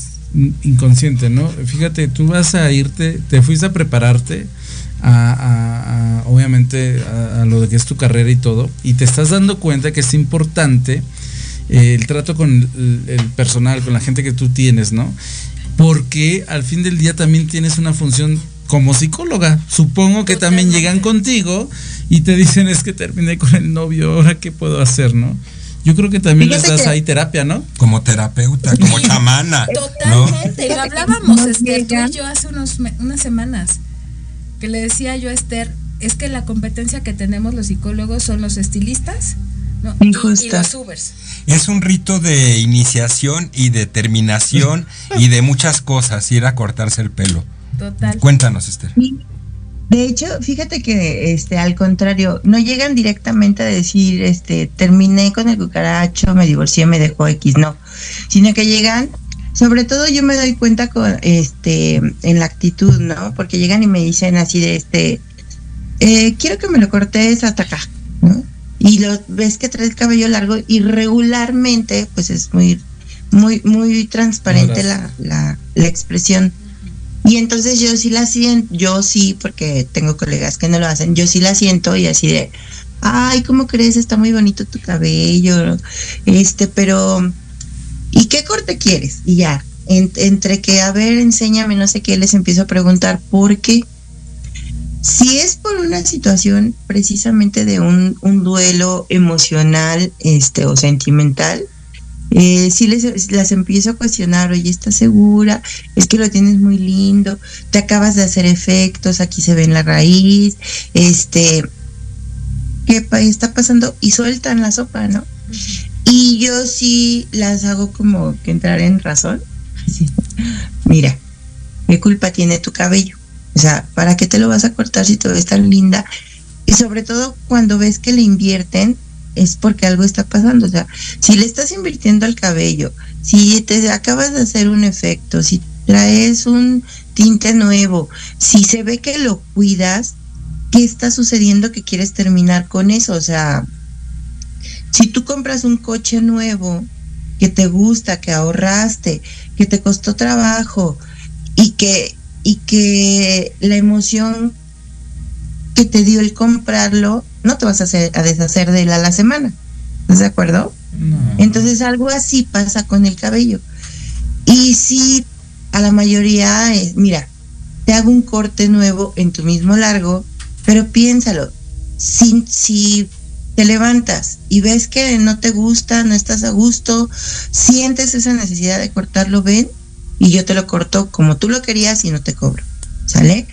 inconsciente, ¿no? Fíjate, tú vas a irte, te fuiste a prepararte a, a- a, obviamente a, a lo de que es tu carrera y todo, y te estás dando cuenta que es importante el trato con el, el personal, con la gente que tú tienes, ¿no? Porque al fin del día también tienes una función como psicóloga. Supongo que también llegan contigo y te dicen es que terminé con el novio, ahora qué puedo hacer, ¿no? Yo creo que también les das que- ahí terapia, ¿no? Como terapeuta, como chamana. ¿no? Totalmente. Lo hablábamos, No Esther, tú y yo hace unos, unas semanas. Que le decía yo a Esther, es que la competencia que tenemos los psicólogos son los estilistas ¿no? y, y Injusta. los Ubers. Es un rito de iniciación y de terminación y de muchas cosas, ir a cortarse el pelo. Total. Cuéntanos, Esther. De hecho, fíjate que este al contrario, no llegan directamente a decir este terminé con el cucaracho, me divorcié, me dejó X, no, sino que llegan sobre todo yo me doy cuenta con este en la actitud, ¿no? Porque llegan y me dicen así de este eh, quiero que me lo cortes hasta acá, ¿no? Y lo ves que trae el cabello largo y regularmente pues es muy muy muy transparente la, la, la expresión. Y entonces yo sí la siento, yo sí, porque tengo colegas que no lo hacen, yo sí la siento y así de, ay, ¿cómo crees? Está muy bonito tu cabello, este, pero, ¿y qué corte quieres? Y ya, en- entre que, a ver, enséñame, no sé qué, les empiezo a preguntar, ¿por qué? Si es por una situación precisamente de un, un duelo emocional este, o sentimental, eh, sí les, las empiezo a cuestionar, oye, ¿estás segura? Es que lo tienes muy lindo, te acabas de hacer efectos, aquí se ve en la raíz, este, ¿qué está pasando? Y sueltan la sopa, ¿no? Y yo sí las hago como que entrar en razón. Así, Mira, ¿qué culpa tiene tu cabello? O sea, ¿para qué te lo vas a cortar si te ves tan linda? Y sobre todo cuando ves que le invierten, es porque algo está pasando. O sea, si le estás invirtiendo al cabello, si te acabas de hacer un efecto, si traes un tinte nuevo, si se ve que lo cuidas, ¿qué está sucediendo que quieres terminar con eso? O sea, si tú compras un coche nuevo que te gusta, que ahorraste, que te costó trabajo y que y que la emoción que te dio el comprarlo, no te vas a, hacer, a deshacer de él a la semana. ¿Estás de acuerdo? Entonces algo así pasa con el cabello. Y si a la mayoría es, mira, te hago un corte nuevo en tu mismo largo, pero piénsalo, si, si te levantas y ves que no te gusta, no estás a gusto, sientes esa necesidad de cortarlo, ven y yo te lo corto como tú lo querías y no te cobro, ¿sale?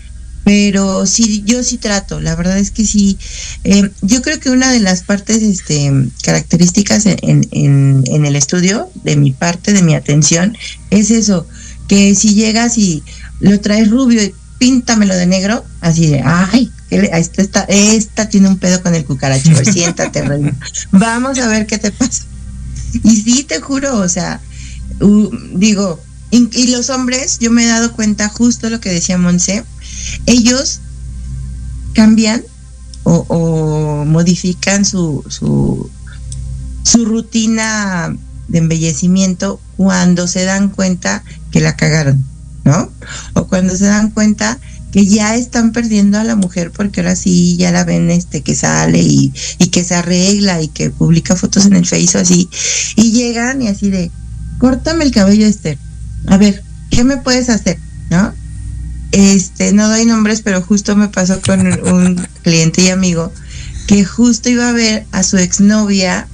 Pero sí, yo sí trato, la verdad es que sí. Eh, yo creo que una de las partes este, características en, en- el estudio, de mi parte, de mi atención, es eso, que si llegas y lo traes rubio y píntamelo de negro, así de, ay, esta, esta, esta tiene un pedo con el cucaracho, siéntate, reina. Vamos a ver qué te pasa. Y sí, te juro, o sea, u- digo, y, los hombres, yo me he dado cuenta justo lo que decía Monse, ellos cambian o, modifican su, su, su rutina de embellecimiento cuando se dan cuenta que la cagaron, ¿no? O cuando se dan cuenta que ya están perdiendo a la mujer porque ahora sí ya la ven este que sale y, y que se arregla y que publica fotos en el Face o así y llegan y así de córtame el cabello Esther a ver qué me puedes hacer no este no doy nombres pero justo me pasó con un cliente y amigo que justo iba a ver a su exnovia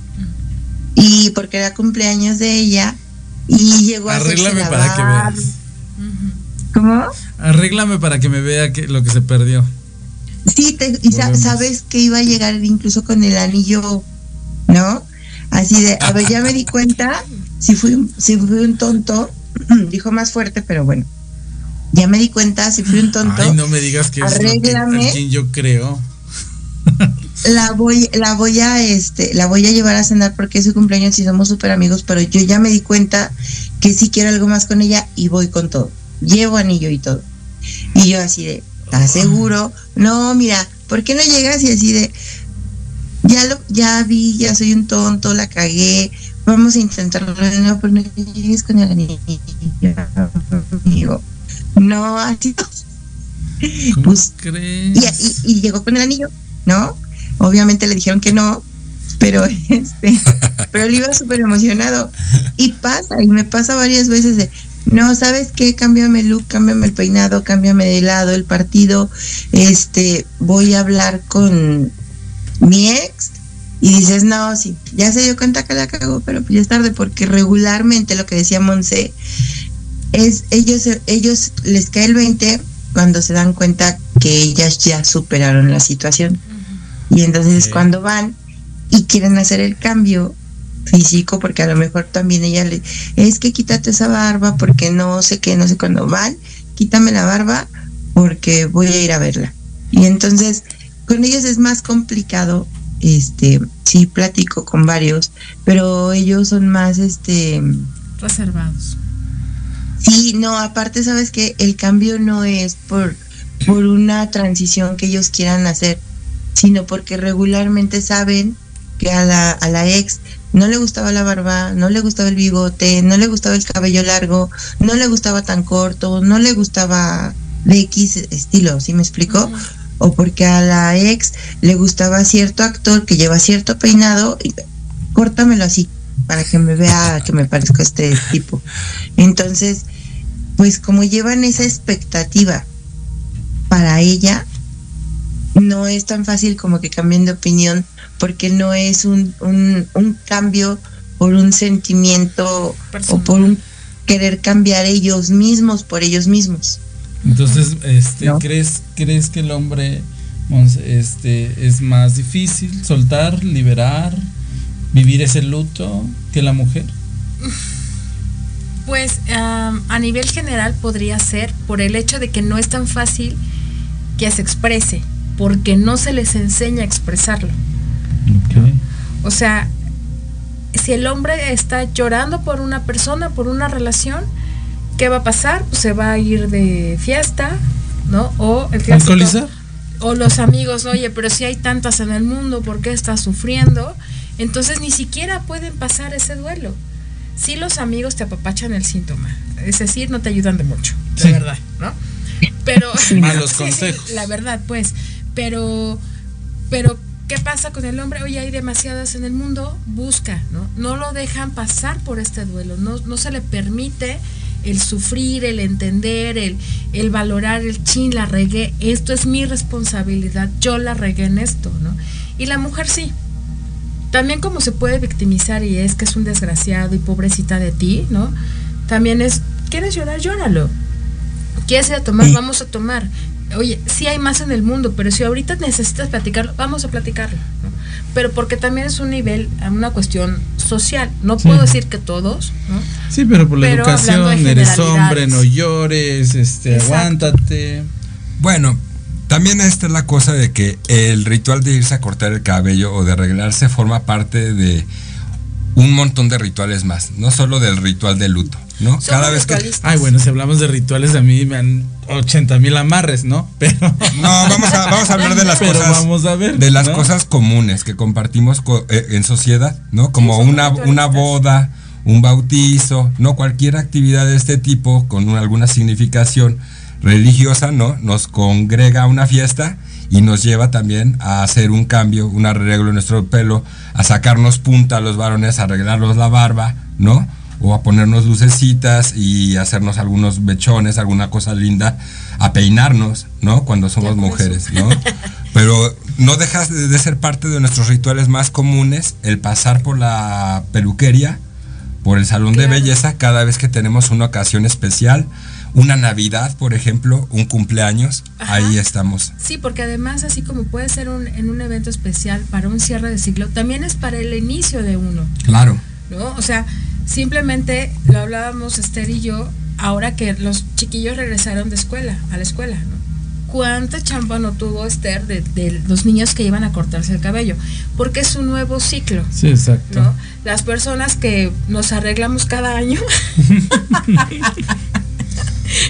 y porque era cumpleaños de ella y llegó a Arréglame la para que veas. ¿Cómo? Arréglame para que me vea que, lo que se perdió. Sí, te- y sa- sabes que iba a llegar incluso con el anillo, ¿no? Así de, a ver, ya me di cuenta, si fui, si fui un tonto, dijo más fuerte, pero bueno, ya me di cuenta, si fui un tonto, Ay, no me digas que es lo que, Arréglame. yo creo. la voy, la voy a, este, la voy a llevar a cenar porque es su cumpleaños y somos súper amigos, pero yo ya me di cuenta que si quiero algo más con ella y voy con todo. Llevo anillo y todo. Y yo así de, ¿estás seguro? No, mira, ¿por qué no llegas y así de, ya lo, ya vi, ya soy un tonto, la cagué, vamos a intentarlo de nuevo, pero no llegues con el anillo, amigo. No, así no. Pues, crees? y, y- y llegó con el anillo, ¿no? Obviamente le dijeron que no, pero este, pero él iba súper emocionado. Y pasa, y me pasa varias veces de, no, ¿sabes qué? Cámbiame el look, cámbiame el peinado, cámbiame de lado el partido, este, voy a hablar con mi ex. Y dices, no, sí, ya se dio cuenta que la cagó, pero pues ya es tarde, porque regularmente lo que decía Monse, es ellos, ellos les cae el 20 cuando se dan cuenta que ellas ya superaron la situación. Y entonces es cuando van y quieren hacer el cambio físico, porque a lo mejor también ella le, es que quítate esa barba porque no sé qué, no sé cuándo van, quítame la barba porque voy a ir a verla. Y entonces con ellos es más complicado, este, sí platico con varios, pero ellos son más, este, Reservados. Sí, no, aparte sabes que el cambio no es por, por una transición que ellos quieran hacer, sino porque regularmente saben que a la, a la ex no le gustaba la barba, no le gustaba el bigote, no le gustaba el cabello largo, no le gustaba tan corto, no le gustaba de X estilo, ¿sí me explico? O porque a la ex le gustaba cierto actor que lleva cierto peinado, y córtamelo así, para que me vea que me parezca este tipo. Entonces, pues como llevan esa expectativa para ella, no es tan fácil como que cambien de opinión, porque no es un, un, un cambio por un sentimiento o por un querer cambiar ellos mismos por ellos mismos. Entonces, este, ¿crees, ¿crees que el hombre este, es más difícil soltar, liberar, vivir ese luto que la mujer? Pues a nivel general podría ser por el hecho de que no es tan fácil que se exprese, porque no se les enseña a expresarlo. O sea, si el hombre está llorando por una persona, por una relación, ¿qué va a pasar? Pues se va a ir de fiesta, ¿no? O el clásico- ¿Alcoholizar? o los amigos, oye, pero si hay tantas en el mundo, ¿por qué estás sufriendo? Entonces ni siquiera pueden pasar ese duelo. Sí los amigos te apapachan el síntoma, es decir, no te ayudan de mucho, de Sí. verdad, ¿no? Pero Malos Sí, sí, consejos. la verdad, pues, pero pero ¿qué pasa con el hombre? Oye, hay demasiadas en el mundo, busca, ¿no? No lo dejan pasar por este duelo, no, no se le permite el sufrir, el entender, el, el valorar el chin, la regué, esto es mi responsabilidad, yo la regué en esto, ¿no? Y la mujer sí. También como se puede victimizar y es que es un desgraciado y pobrecita de ti, ¿no? También es, ¿quieres llorar? Llóralo. ¿Quieres ir a tomar? Vamos a tomar. Oye, sí hay más en el mundo, pero si ahorita necesitas platicarlo, vamos a platicarlo. ¿no? Pero porque también es un nivel, una cuestión social. No puedo decir que todos, ¿no? Sí, pero por la Pero educación, eres hombre, no llores, este, Exacto. aguántate. Bueno, también esta es la cosa de que el ritual de irse a cortar el cabello o de arreglarse forma parte de un montón de rituales más, no solo del ritual de luto, ¿no? Cada vez que Ay, bueno, si hablamos de rituales, a mí me han 80 mil amarres, ¿no? Pero. No, vamos a, vamos a hablar de las Pero cosas. vamos a ver. de las ¿no? cosas comunes que compartimos co- eh, en sociedad, ¿no? Como una, una boda, un bautizo, ¿no? Cualquier actividad de este tipo con una- alguna significación religiosa, ¿no? Nos congrega a una fiesta y nos lleva también a hacer un cambio, un arreglo en nuestro pelo, a sacarnos punta a los varones, a arreglarnos la barba, ¿no? O a ponernos lucecitas y hacernos algunos bechones, alguna cosa linda, a peinarnos, ¿no? Cuando somos mujeres, ¿no? Pero no dejas de ser parte de nuestros rituales más comunes el pasar por la peluquería, por el salón de belleza cada vez que tenemos una ocasión especial, una Navidad, por ejemplo, un cumpleaños, ahí estamos. Sí, porque además, así como puede ser un, en un evento especial para un cierre de ciclo, también es para el inicio de uno, Claro. ¿No? O sea, simplemente lo hablábamos Esther y yo, ahora que los chiquillos regresaron de escuela, a la escuela, ¿no? ¿Cuánta chamba no tuvo Esther de, de los niños que iban a cortarse el cabello? Porque es un nuevo ciclo. Sí, exacto. ¿no? Las personas que nos arreglamos cada año.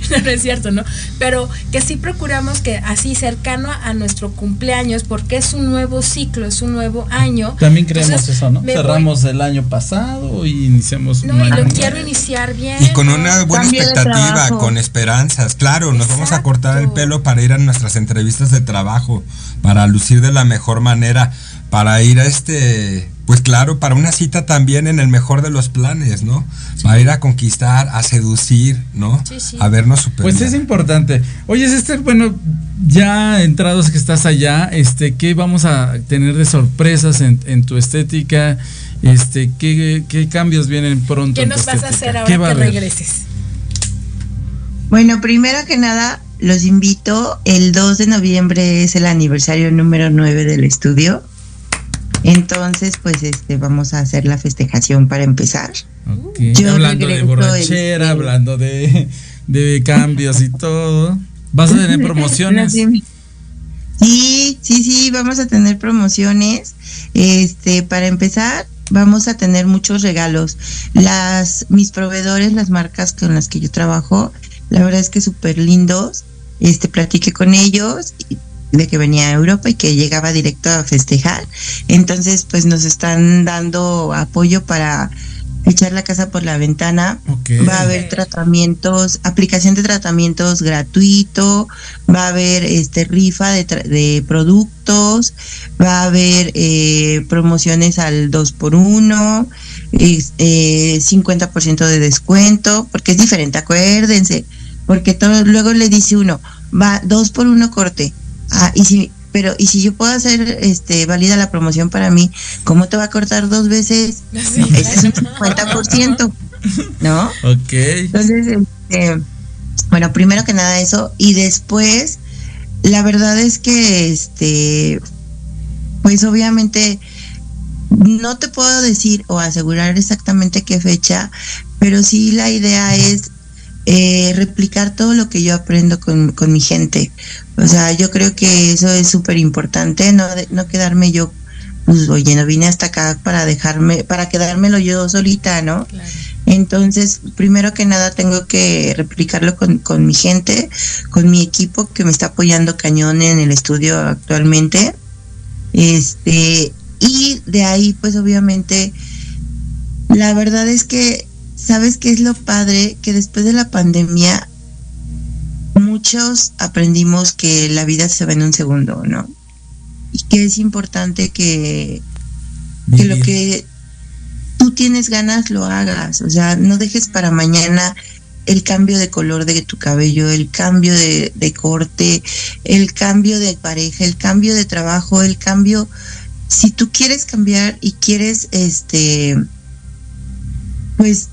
no, es cierto, ¿no? Pero que sí procuramos que así cercano a nuestro cumpleaños, porque es un nuevo ciclo, es un nuevo año. También creemos Entonces, eso, ¿no? voy- Cerramos el año pasado y iniciamos un No, y año lo quiero iniciar bien. Y con una buena Cambio expectativa, con esperanzas, claro, nos vamos a cortar el pelo para ir a nuestras entrevistas de trabajo, para lucir de la mejor manera, para ir a este, pues claro, para una cita también en el mejor de los planes, ¿no? Para ir a conquistar, a seducir, ¿no? Sí, sí. A vernos super Pues es importante. Oye, Esther, bueno, ya entrados que estás allá, este, ¿qué vamos a tener de sorpresas en, en tu estética? Este, ¿qué, qué cambios vienen pronto? ¿Qué en tu nos vas a hacer ¿Qué ahora va a que regreses? Bueno, primero que nada, los invito. El 2 de noviembre es el aniversario número 9 del estudio. Entonces, pues este, vamos a hacer la festejación para empezar. Yo hablando de borrachera, este- hablando de, de cambios y todo. ¿Vas a tener promociones? Sí, sí, sí, vamos a tener promociones. Este, para empezar, vamos a tener muchos regalos. Las, mis proveedores, las marcas con las que yo trabajo, la verdad es que súper lindos. Este, platiqué con ellos y- de que venía a Europa y que llegaba directo a festejar. Entonces, pues nos están dando apoyo para echar la casa por la ventana. Va a haber tratamientos, aplicación de tratamientos gratuito, va a haber este rifa de, tra- de productos, va a haber eh, promociones al 2 por 1 eh, 50% de descuento, porque es diferente, acuérdense, porque todo, luego le dice uno, va 2 por 1 corte. Ah, y si pero y si yo puedo hacer este válida la promoción para mí, ¿cómo te va a cortar dos veces? Ese es un 50%, ¿no? Ok. Entonces, este, bueno, primero que nada eso y después la verdad es que este pues obviamente no te puedo decir o asegurar exactamente qué fecha, pero sí la idea es eh, replicar todo lo que yo aprendo con, con mi gente. O sea, yo creo que eso es súper importante, no, no quedarme yo, pues oye, no vine hasta acá para dejarme, para quedármelo yo solita, ¿no? Entonces, primero que nada tengo que replicarlo con, con mi gente, con mi equipo que me está apoyando cañón en el estudio actualmente. Este, y de ahí, pues obviamente, la verdad es que, ¿sabes qué es lo padre? Que después de la pandemia, muchos aprendimos que la vida se va en un segundo, ¿no? Y que es importante que, que lo que tú tienes ganas lo hagas, o sea, no dejes para mañana el cambio de color de tu cabello, el cambio de, de corte, el cambio de pareja, el cambio de trabajo, el cambio, si tú quieres cambiar y quieres, este, pues,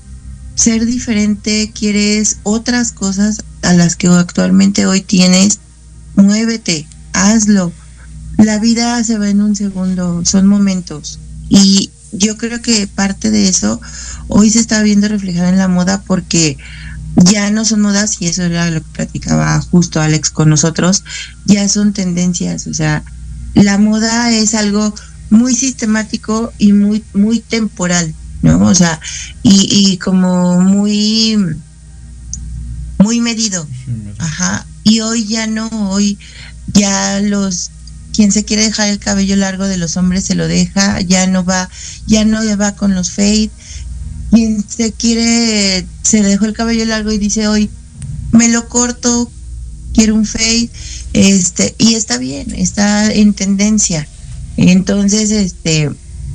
ser diferente, quieres otras cosas a las que actualmente hoy tienes, muévete, hazlo. La vida se va en un segundo, son momentos. Y yo creo que parte de eso hoy se está viendo reflejado en la moda porque ya no son modas y eso era lo que platicaba justo Alex con nosotros, ya son tendencias, o sea, la moda es algo muy sistemático y muy muy temporal, ¿no? O sea, y, y como muy muy medido. Ajá. Y hoy ya no, hoy ya los quien se quiere dejar el cabello largo de los hombres se lo deja, ya no va, ya no va con los fade. Quien se quiere, se dejó el cabello largo y dice hoy, me lo corto, quiero un fade, este, y está bien, está en tendencia. Entonces, este,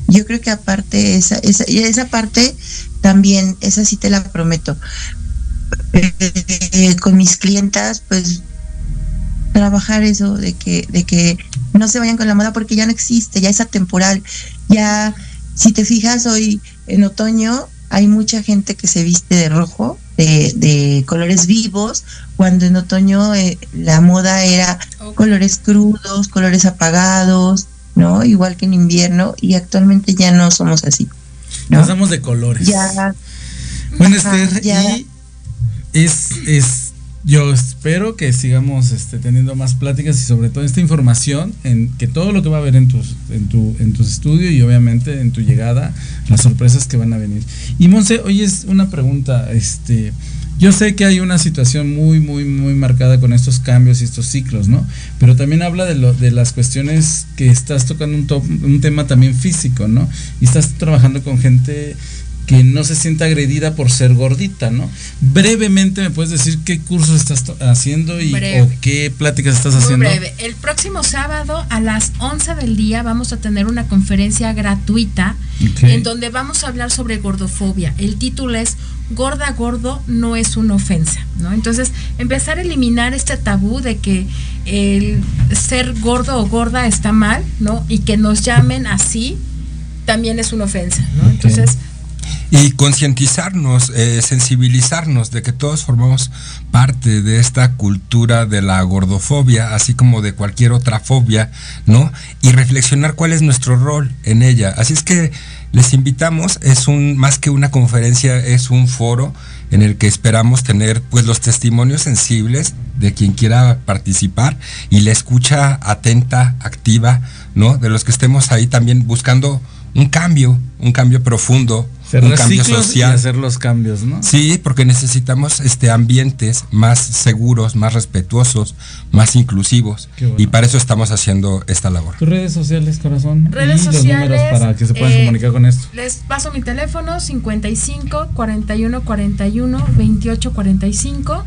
yo creo que aparte esa, esa, esa parte también, esa sí te la prometo. Eh, con mis clientas, pues trabajar eso de que, de que no se vayan con la moda porque ya no existe, ya es atemporal. Ya, si te fijas hoy en otoño, hay mucha gente que se viste de rojo, de, de colores vivos, cuando en otoño eh, la moda era colores crudos, colores apagados, ¿no? Igual que en invierno, y actualmente ya no somos así. Nos damos de colores. Ya. Bueno, Ajá, Esther, ya. y es, es, yo espero que sigamos este, teniendo más pláticas y sobre todo esta información, en que todo lo que va a haber en tus, en tu, en tus estudios y obviamente en tu llegada, las sorpresas que van a venir. Y Monse, oye, es una pregunta, este, yo sé que hay una situación muy, muy, muy marcada con estos cambios y estos ciclos, ¿no? Pero también habla de, lo, de las cuestiones que estás tocando un, top- un tema también físico, ¿no? Y estás trabajando con gente que no se sienta agredida por ser gordita, ¿no? Brevemente me puedes decir qué cursos estás haciendo y Breve. o qué pláticas estás Muy haciendo. breve. El próximo sábado a las 11 del día vamos a tener una conferencia gratuita en donde vamos a hablar sobre gordofobia. El título es Gorda gordo no es una ofensa, ¿no? Entonces, empezar a eliminar este tabú de que el ser gordo o gorda está mal, ¿no? Y que nos llamen así también es una ofensa, ¿no? Entonces, Y concientizarnos, eh, sensibilizarnos de que todos formamos parte de esta cultura de la gordofobia, así como de cualquier otra fobia, ¿no? Y reflexionar cuál es nuestro rol en ella. Así es que les invitamos, es un más que una conferencia, es un foro en el que esperamos tener pues los testimonios sensibles de quien quiera participar y la escucha atenta, activa, ¿no? De los que estemos ahí también buscando un cambio un cambio profundo, Cerrar un cambio social. y hacer los cambios, ¿no? Sí, porque necesitamos este ambientes más seguros, más respetuosos, más inclusivos bueno. y para eso estamos haciendo esta labor. Tus redes sociales, corazón. Redes y los sociales. números para que se puedan eh, comunicar con esto. Les paso mi teléfono 55 41 41 28 45.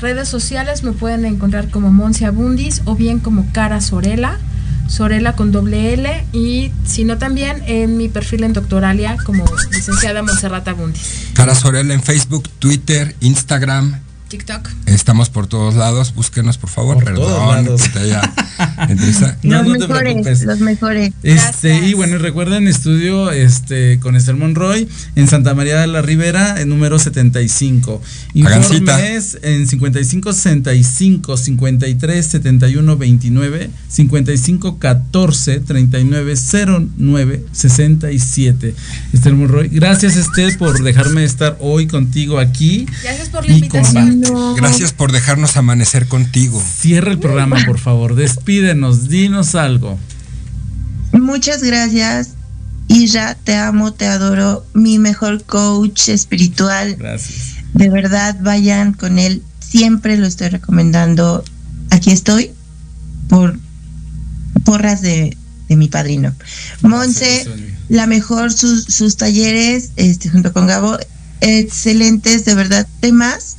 Redes sociales me pueden encontrar como Monse Abundis o bien como Cara Sorela. Sorela con doble L y si no también en mi perfil en Doctoralia como licenciada Monserrata Abundis. Cara Sorella en Facebook, Twitter, Instagram. TikTok. Estamos por todos lados, búsquenos por favor, Por perdón. todos lados. que te haya- entrevista. No, los no te mejores, preocupes. los mejores. Este, y bueno, y recuerden estudio este con Esther Monroy en Santa María de la Ribera, en número 75. Hagan cita. Informes en 55 65 53 71 29 55 14 39 09 67. Esther Monroy, gracias Esther por dejarme estar hoy contigo aquí. Gracias por la Y invitación. Gracias por dejarnos amanecer contigo. Cierra el programa, por favor. Despídenos, dinos algo. Muchas gracias. Isra, te amo, te adoro. Mi mejor coach espiritual. Gracias. De verdad, vayan con él. Siempre lo estoy recomendando. Aquí estoy por porras de, de mi padrino. Monse, la mejor sus, sus talleres, este, junto con Gabo, excelentes, de verdad, temas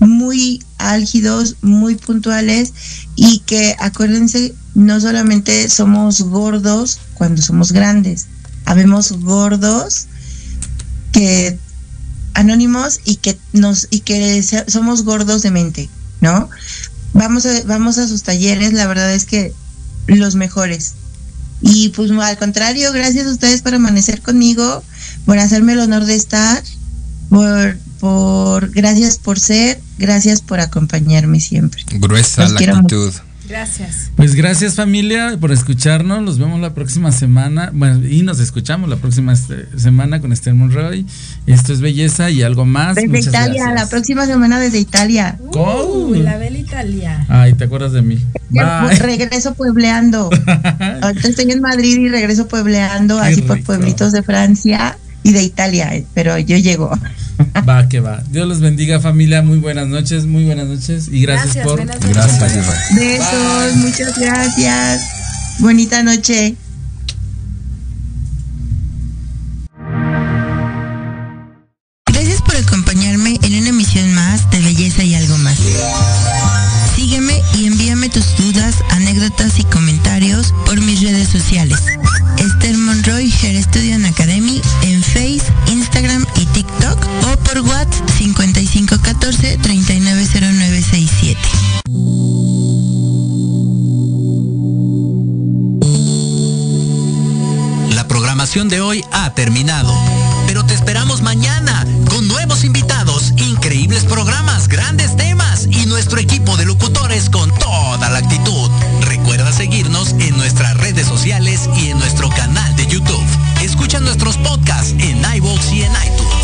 muy álgidos, muy puntuales y que acuérdense, no solamente somos gordos cuando somos grandes, habemos gordos que anónimos y que nos y que somos gordos de mente, ¿no? Vamos a vamos a sus talleres, la verdad es que los mejores. Y pues al contrario, gracias a ustedes por amanecer conmigo, por hacerme el honor de estar, por por gracias por ser, gracias por acompañarme siempre. Gruesa Los la actitud. Gracias. Pues gracias familia por escucharnos. Los vemos la próxima semana. Bueno, y nos escuchamos la próxima este, semana con Esther Monroy. Esto es belleza y algo más. Desde Muchas Italia, gracias. la próxima semana desde Italia. Uy, la Bella Italia. Ay, ¿te acuerdas de mí? Ya, Bye. Regreso puebleando. Ahorita estoy en Madrid y regreso puebleando, Qué así por pueblitos de Francia y de Italia, eh, pero yo llego. Va, que va. Dios los bendiga familia. Muy buenas noches, muy buenas noches. Y gracias, Gracias, por... Gracias. Besos, muchas gracias. Bonita noche. 5514 390967. La programación de hoy ha terminado, pero te esperamos mañana con nuevos invitados, increíbles programas, grandes temas y nuestro equipo de locutores con toda la actitud. Recuerda seguirnos en nuestras redes sociales y en nuestro canal de YouTube. Escucha nuestros podcasts en iVoox y en iTunes.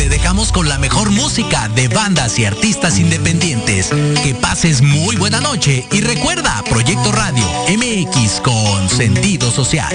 Te dejamos con la mejor música de bandas y artistas independientes. Que pases muy buena noche y recuerda Proyecto Radio MX con sentido social.